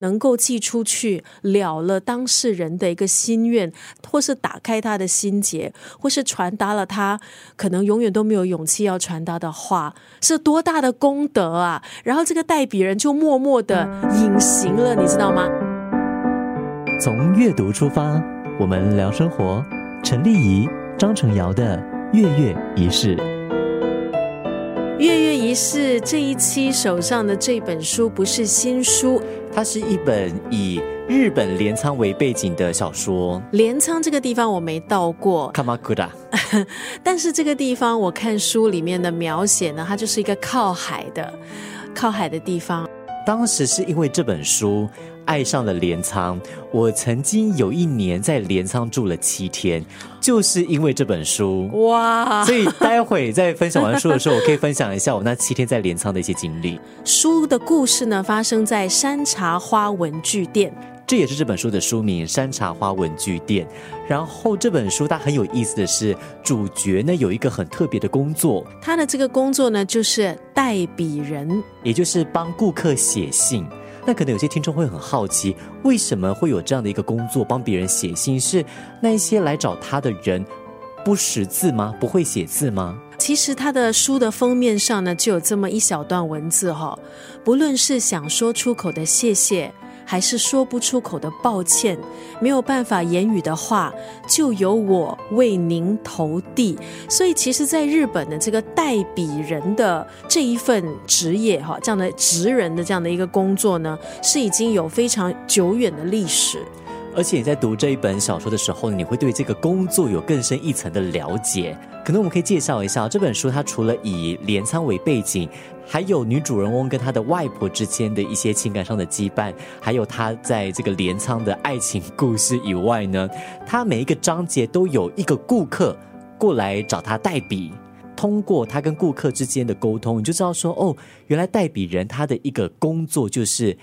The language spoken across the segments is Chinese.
能够寄出去了了当事人的一个心愿，或是打开他的心结，或是传达了他可能永远都没有勇气要传达的话，是多大的功德啊！然后这个代笔人就默默的隐形了，你知道吗？从阅读出发，我们聊生活。陈丽仪、张成尧的月月仪式。月月仪式这一期手上的这本书不是新书，它是一本以日本镰仓为背景的小说。镰仓这个地方我没到过，卡马古达。但是这个地方我看书里面的描写呢，它就是一个靠海的、靠海的地方。当时是因为这本书。爱上了镰仓，我曾经有一年在镰仓住了七天，就是因为这本书哇！所以待会在分享完书的时候，我可以分享一下我那七天在镰仓的一些经历。书的故事呢，发生在山茶花文具店，这也是这本书的书名《山茶花文具店》。然后这本书它很有意思的是，主角呢有一个很特别的工作，他的这个工作呢就是代笔人，也就是帮顾客写信。那可能有些听众会很好奇，为什么会有这样的一个工作，帮别人写信？是那一些来找他的人不识字吗？不会写字吗？其实他的书的封面上呢，就有这么一小段文字哈，不论是想说出口的谢谢。还是说不出口的抱歉，没有办法言语的话，就由我为您投递。所以，其实，在日本的这个代笔人的这一份职业，哈，这样的职人的这样的一个工作呢，是已经有非常久远的历史。而且你在读这一本小说的时候，你会对这个工作有更深一层的了解。可能我们可以介绍一下这本书，它除了以镰仓为背景，还有女主人翁跟她的外婆之间的一些情感上的羁绊，还有她在这个镰仓的爱情故事以外呢，它每一个章节都有一个顾客过来找他代笔。通过他跟顾客之间的沟通，你就知道说，哦，原来代笔人他的一个工作就是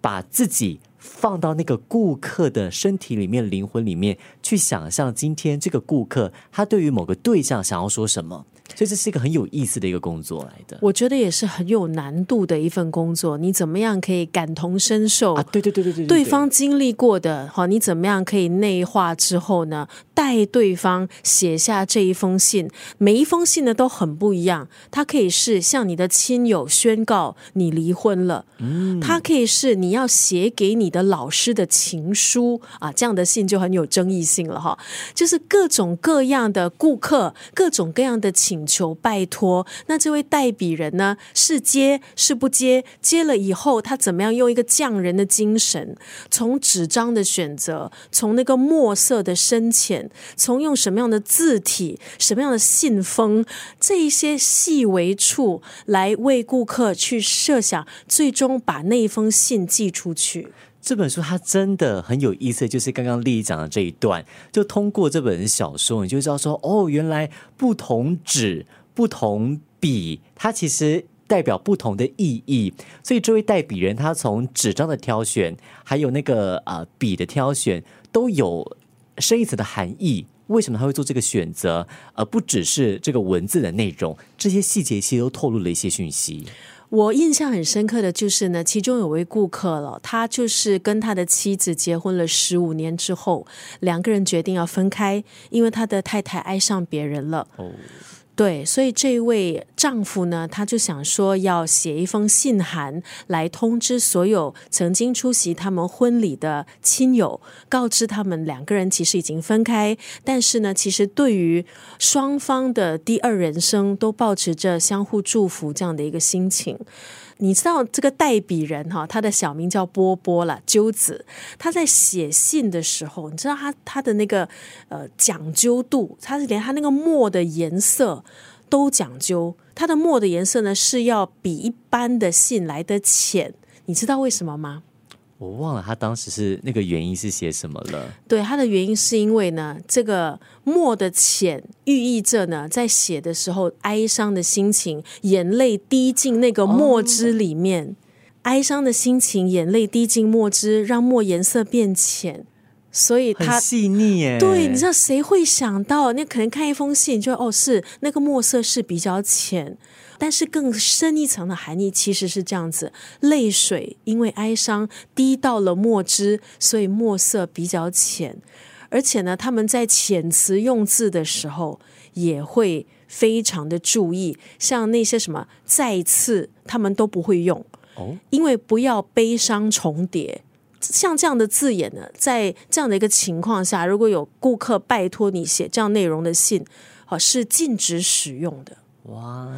把自己。放到那个顾客的身体里面、灵魂里面去想象，今天这个顾客他对于某个对象想要说什么。所以这是一个很有意思的一个工作来的，我觉得也是很有难度的一份工作。你怎么样可以感同身受啊？对对对对对，对方经历过的，好，你怎么样可以内化之后呢？带对方写下这一封信，每一封信呢都很不一样。它可以是向你的亲友宣告你离婚了，嗯，它可以是你要写给你的老师的情书啊，这样的信就很有争议性了哈。就是各种各样的顾客，各种各样的请。请求拜托，那这位代笔人呢？是接是不接？接了以后，他怎么样用一个匠人的精神，从纸张的选择，从那个墨色的深浅，从用什么样的字体、什么样的信封，这一些细微处来为顾客去设想，最终把那一封信寄出去。这本书它真的很有意思，就是刚刚丽丽讲的这一段，就通过这本小说，你就知道说，哦，原来不同纸、不同笔，它其实代表不同的意义。所以这位代笔人，他从纸张的挑选，还有那个呃笔的挑选，都有深一层的含义。为什么他会做这个选择？而不只是这个文字的内容，这些细节其实都透露了一些讯息。我印象很深刻的就是呢，其中有位顾客了，他就是跟他的妻子结婚了十五年之后，两个人决定要分开，因为他的太太爱上别人了。对，所以这位丈夫呢，他就想说要写一封信函来通知所有曾经出席他们婚礼的亲友，告知他们两个人其实已经分开，但是呢，其实对于双方的第二人生都保持着相互祝福这样的一个心情。你知道这个代笔人哈，他的小名叫波波了，鸠子。他在写信的时候，你知道他他的那个呃讲究度，他是连他那个墨的颜色都讲究。他的墨的颜色呢是要比一般的信来的浅，你知道为什么吗？我忘了他当时是那个原因是写什么了。对，他的原因是因为呢，这个墨的浅寓意着呢，在写的时候哀伤的心情，眼泪滴进那个墨汁里面，哀伤的心情，眼泪滴进墨汁，让墨颜色变浅。所以他很细腻耶。对，你知道谁会想到？那可能看一封信就哦，是那个墨色是比较浅，但是更深一层的含义其实是这样子：泪水因为哀伤滴到了墨汁，所以墨色比较浅。而且呢，他们在遣词用字的时候也会非常的注意，像那些什么再次，他们都不会用。哦，因为不要悲伤重叠。像这样的字眼呢，在这样的一个情况下，如果有顾客拜托你写这样内容的信，好是禁止使用的。哇，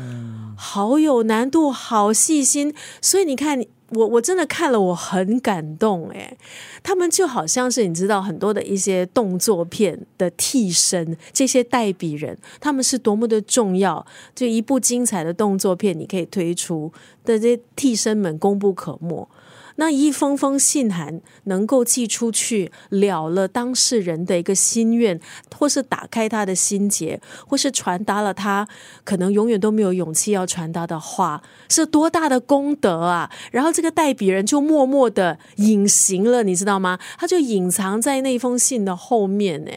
好有难度，好细心，所以你看，我我真的看了，我很感动诶，他们就好像是你知道很多的一些动作片的替身，这些代笔人，他们是多么的重要。就一部精彩的动作片，你可以推出的这些替身们功不可没。那一封封信函能够寄出去，了了当事人的一个心愿，或是打开他的心结，或是传达了他可能永远都没有勇气要传达的话，是多大的功德啊！然后这个代笔人就默默的隐形了，你知道吗？他就隐藏在那封信的后面，呢。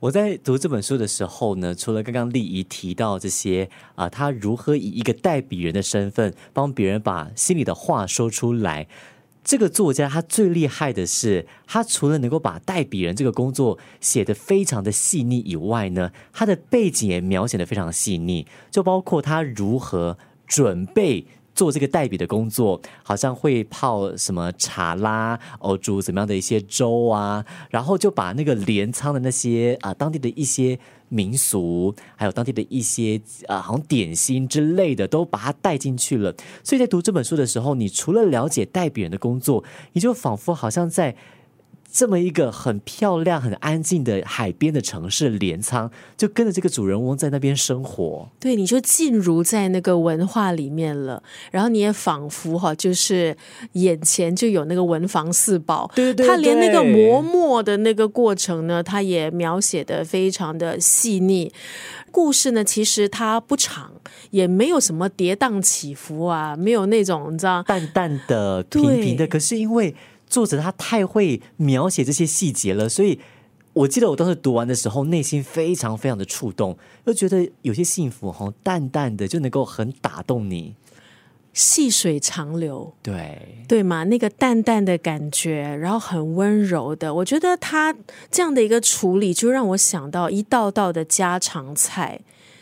我在读这本书的时候呢，除了刚刚丽怡提到这些啊，他如何以一个代笔人的身份帮别人把心里的话说出来，这个作家他最厉害的是，他除了能够把代笔人这个工作写得非常的细腻以外呢，他的背景也描写的非常细腻，就包括他如何准备。做这个代笔的工作，好像会泡什么茶啦，哦，煮怎么样的一些粥啊，然后就把那个镰仓的那些啊当地的一些民俗，还有当地的一些啊好像点心之类的，都把它带进去了。所以在读这本书的时候，你除了了解代笔人的工作，你就仿佛好像在。这么一个很漂亮、很安静的海边的城市镰仓，就跟着这个主人翁在那边生活。对，你就进入在那个文化里面了，然后你也仿佛哈，就是眼前就有那个文房四宝。对对，他连那个磨墨的那个过程呢，他也描写的非常的细腻。故事呢，其实它不长，也没有什么跌宕起伏啊，没有那种你知道淡淡的、平平的。可是因为作者他太会描写这些细节了，所以我记得我当时读完的时候，内心非常非常的触动，又觉得有些幸福哈，淡淡的就能够很打动你，细水长流，对对嘛，那个淡淡的感觉，然后很温柔的，我觉得他这样的一个处理，就让我想到一道道的家常菜，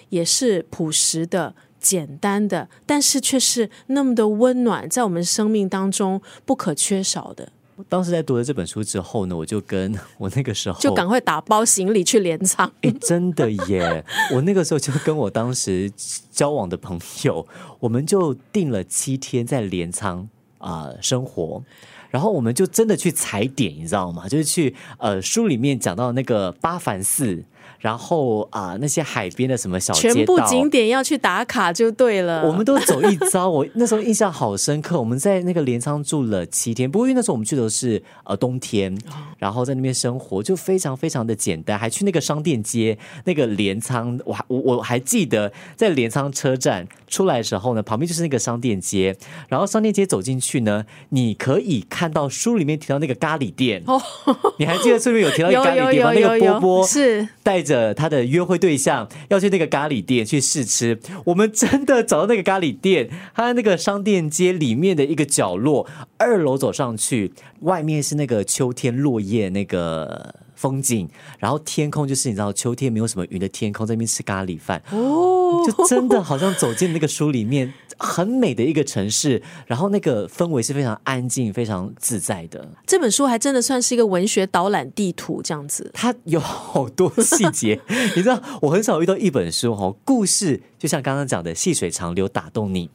也是朴实的。简单的，但是却是那么的温暖，在我们生命当中不可缺少的。当时在读了这本书之后呢，我就跟 我那个时候就赶快打包行李去镰仓。哎，真的耶！我那个时候就跟我当时交往的朋友，我们就定了七天在镰仓啊生活，然后我们就真的去踩点，你知道吗？就是去呃书里面讲到那个八幡寺。然后啊，那些海边的什么小街道，全部景点要去打卡就对了。我们都走一遭，我那时候印象好深刻。我们在那个镰仓住了七天，不过因为那时候我们去的是呃冬天，然后在那边生活就非常非常的简单，还去那个商店街，那个镰仓，我我我还记得在镰仓车站出来的时候呢，旁边就是那个商店街，然后商店街走进去呢，你可以看到书里面提到那个咖喱店，哦，你还记得书里面有提到 咖喱店吗？那个波波是带。着他的约会对象要去那个咖喱店去试吃，我们真的找到那个咖喱店，他在那个商店街里面的一个角落，二楼走上去，外面是那个秋天落叶那个风景，然后天空就是你知道秋天没有什么云的天空，在那边吃咖喱饭，哦，就真的好像走进那个书里面。很美的一个城市，然后那个氛围是非常安静、非常自在的。这本书还真的算是一个文学导览地图这样子，它有好多细节。你知道，我很少遇到一本书哦，故事就像刚刚讲的细水长流打动你，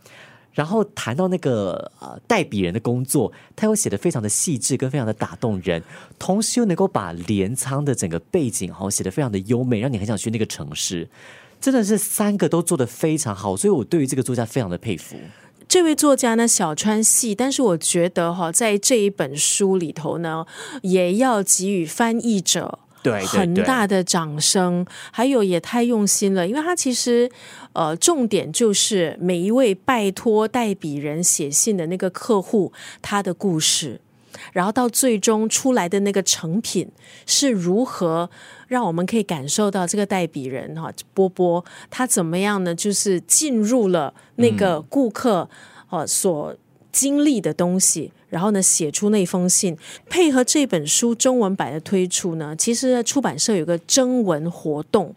然后谈到那个呃代笔人的工作，他又写的非常的细致跟非常的打动人，同时又能够把镰仓的整个背景哈写的非常的优美，让你很想去那个城市。真的是三个都做的非常好，所以我对于这个作家非常的佩服。这位作家呢，小川系，但是我觉得哈，在这一本书里头呢，也要给予翻译者对很大的掌声。还有也太用心了，因为他其实呃，重点就是每一位拜托代笔人写信的那个客户他的故事。然后到最终出来的那个成品是如何让我们可以感受到这个代笔人哈波波他怎么样呢？就是进入了那个顾客呃所经历的东西，然后呢写出那封信，配合这本书中文版的推出呢，其实出版社有个征文活动。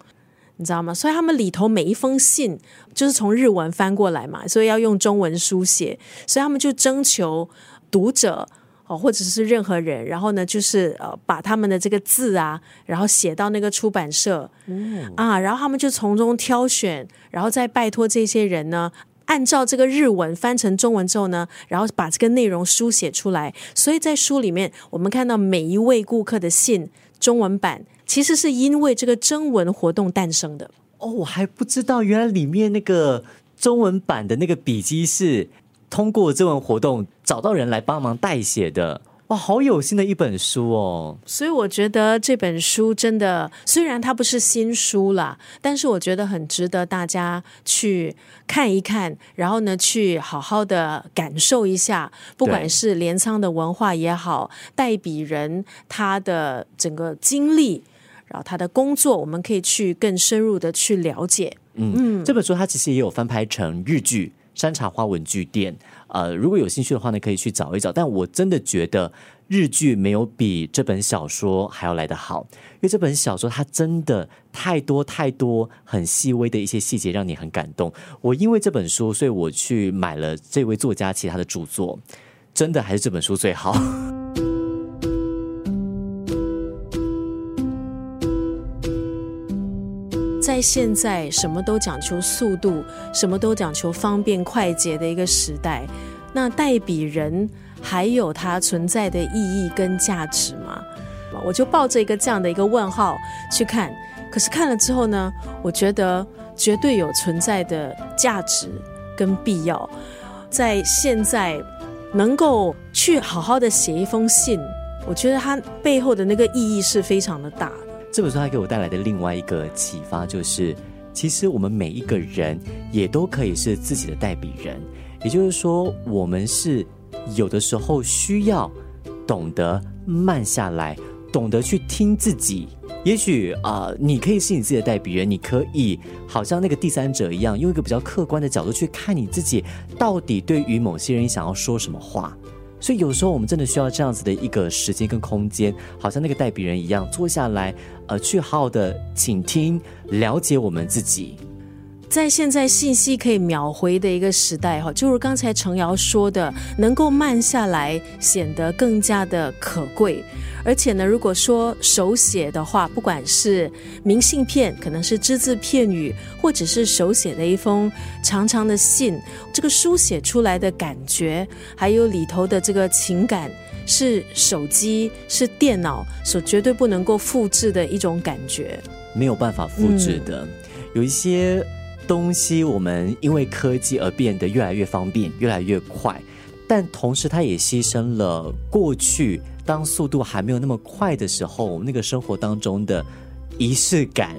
你知道吗？所以他们里头每一封信就是从日文翻过来嘛，所以要用中文书写，所以他们就征求读者哦，或者是任何人，然后呢，就是呃，把他们的这个字啊，然后写到那个出版社，啊，然后他们就从中挑选，然后再拜托这些人呢，按照这个日文翻成中文之后呢，然后把这个内容书写出来。所以在书里面，我们看到每一位顾客的信中文版。其实是因为这个征文活动诞生的哦，我还不知道原来里面那个中文版的那个笔记是通过征文活动找到人来帮忙代写的，哇，好有心的一本书哦！所以我觉得这本书真的，虽然它不是新书啦，但是我觉得很值得大家去看一看，然后呢，去好好的感受一下，不管是镰仓的文化也好，代笔人他的整个经历。然后他的工作，我们可以去更深入的去了解。嗯，这本书它其实也有翻拍成日剧《山茶花文具店》。呃，如果有兴趣的话呢，可以去找一找。但我真的觉得日剧没有比这本小说还要来得好，因为这本小说它真的太多太多很细微的一些细节，让你很感动。我因为这本书，所以我去买了这位作家其他的著作，真的还是这本书最好。在现在什么都讲求速度，什么都讲求方便快捷的一个时代，那代笔人还有它存在的意义跟价值吗？我就抱着一个这样的一个问号去看。可是看了之后呢，我觉得绝对有存在的价值跟必要。在现在能够去好好的写一封信，我觉得它背后的那个意义是非常的大。这本书它给我带来的另外一个启发就是，其实我们每一个人也都可以是自己的代笔人。也就是说，我们是有的时候需要懂得慢下来，懂得去听自己。也许啊，你可以是你自己的代笔人，你可以好像那个第三者一样，用一个比较客观的角度去看你自己，到底对于某些人想要说什么话。所以有时候我们真的需要这样子的一个时间跟空间，好像那个代笔人一样，坐下来，呃，去好好的倾听，了解我们自己。在现在信息可以秒回的一个时代，哈，就如刚才程瑶说的，能够慢下来显得更加的可贵。而且呢，如果说手写的话，不管是明信片，可能是只字片语，或者是手写的一封长长的信，这个书写出来的感觉，还有里头的这个情感，是手机、是电脑所绝对不能够复制的一种感觉，没有办法复制的，有一些。东西我们因为科技而变得越来越方便、越来越快，但同时它也牺牲了过去当速度还没有那么快的时候，我们那个生活当中的仪式感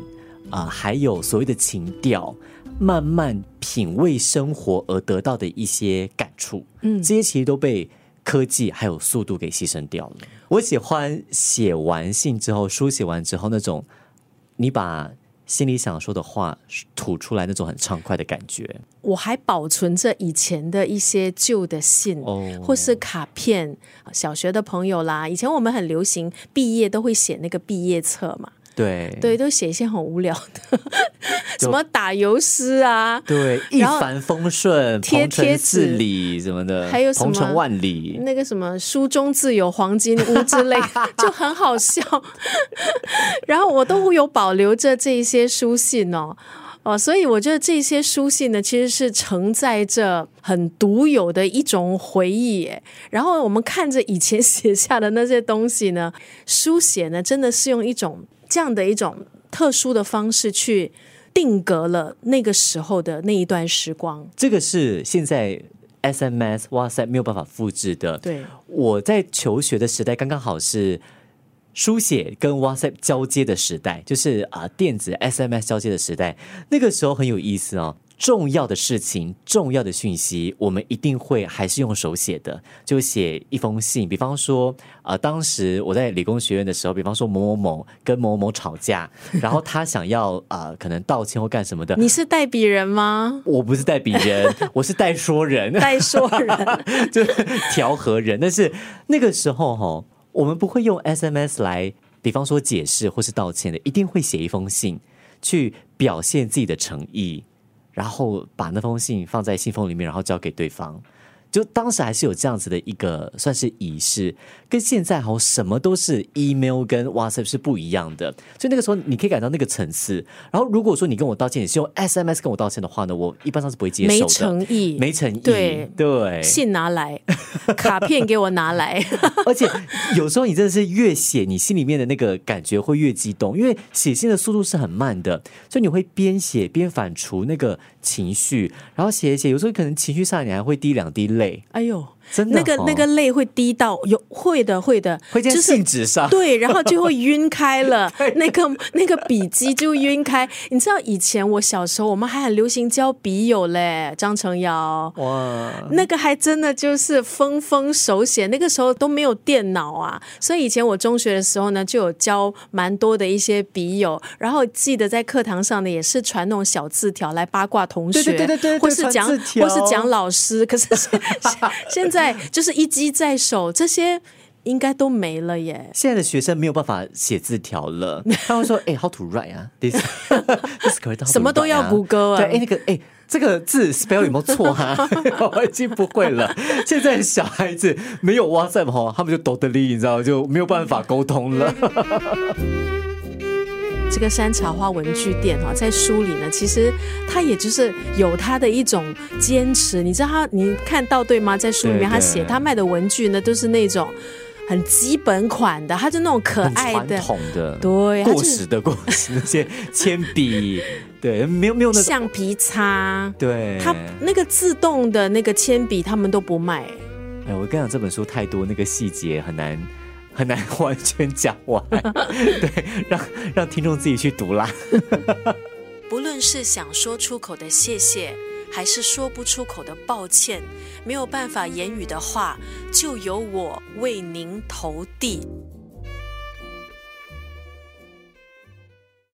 啊，还有所谓的情调，慢慢品味生活而得到的一些感触，嗯，这些其实都被科技还有速度给牺牲掉了。我喜欢写完信之后，书写完之后那种，你把。心里想说的话吐出来，那种很畅快的感觉。我还保存着以前的一些旧的信，或是卡片。小学的朋友啦，以前我们很流行毕业都会写那个毕业册嘛。对对，都写一些很无聊的，什么打油诗啊，对，一帆风顺，贴贴字里什么的，还有什么鹏程万里，那个什么书中自有黄金屋之类，就很好笑。然后我都有保留着这些书信哦，哦，所以我觉得这些书信呢，其实是承载着很独有的一种回忆。然后我们看着以前 写下的那些东西呢，书写呢，真的是用一种。这样的一种特殊的方式去定格了那个时候的那一段时光，这个是现在 SMS、WhatsApp 没有办法复制的。对，我在求学的时代刚刚好是书写跟 WhatsApp 交接的时代，就是啊电子 SMS 交接的时代。那个时候很有意思哦，重要的事情、重要的讯息，我们一定会还是用手写的，就写一封信。比方说，呃，当时我在理工学院的时候，比方说某某某跟某某某吵架，然后他想要呃可能道歉或干什么的，你是代笔人吗？我不是代笔人，我是代说人，代说人就是调和人。但是那个时候哈，我们不会用 SMS 来，比方说解释或是道歉的，一定会写一封信去表现自己的诚意。然后把那封信放在信封里面，然后交给对方。就当时还是有这样子的一个算是仪式，跟现在好什么都是 email 跟 WhatsApp 是不一样的。所以那个时候你可以感到那个层次。然后如果说你跟我道歉，你是用 SMS 跟我道歉的话呢，我一般上是不会接受的。没诚意，没诚意。对对，信拿来，卡片给我拿来。而且有时候你真的是越写，你心里面的那个感觉会越激动，因为写信的速度是很慢的，所以你会边写边反刍那个情绪，然后写一写，有时候可能情绪上你还会滴两滴泪。哎呦！真的，那个那个泪会滴到有会的会的，会在信纸上，对，然后就会晕开了，那个那个笔迹就晕开。你知道以前我小时候，我们还很流行交笔友嘞，张成尧，哇，那个还真的就是封封手写，那个时候都没有电脑啊，所以以前我中学的时候呢，就有交蛮多的一些笔友，然后记得在课堂上呢，也是传那种小字条来八卦同学，对对对对，或是讲或是讲老师，可是现 在。在就是一机在手，这些应该都没了耶。现在的学生没有办法写字条了，他会说：“哎，how to write 啊？this this 什么都要谷歌啊？对，哎，那个哎，这个字 spell 有没有错啊？我已经不会了。现在小孩子没有 WhatsApp 哈，他们就抖得力，你知道，就没有办法沟通了。这个山茶花文具店哈，在书里呢，其实他也就是有他的一种坚持。你知道他，你看到对吗？在书里面他写他卖的文具呢，都是那种很基本款的，他就那种可爱的、传统的、对过时的、过时那些铅笔，对，没有没有那橡皮擦，对，他那个自动的那个铅笔他们都不卖。哎，我跟你讲，这本书太多那个细节很难。很难完全讲完，对，让让听众自己去读啦。不论是想说出口的谢谢，还是说不出口的抱歉，没有办法言语的话，就由我为您投递。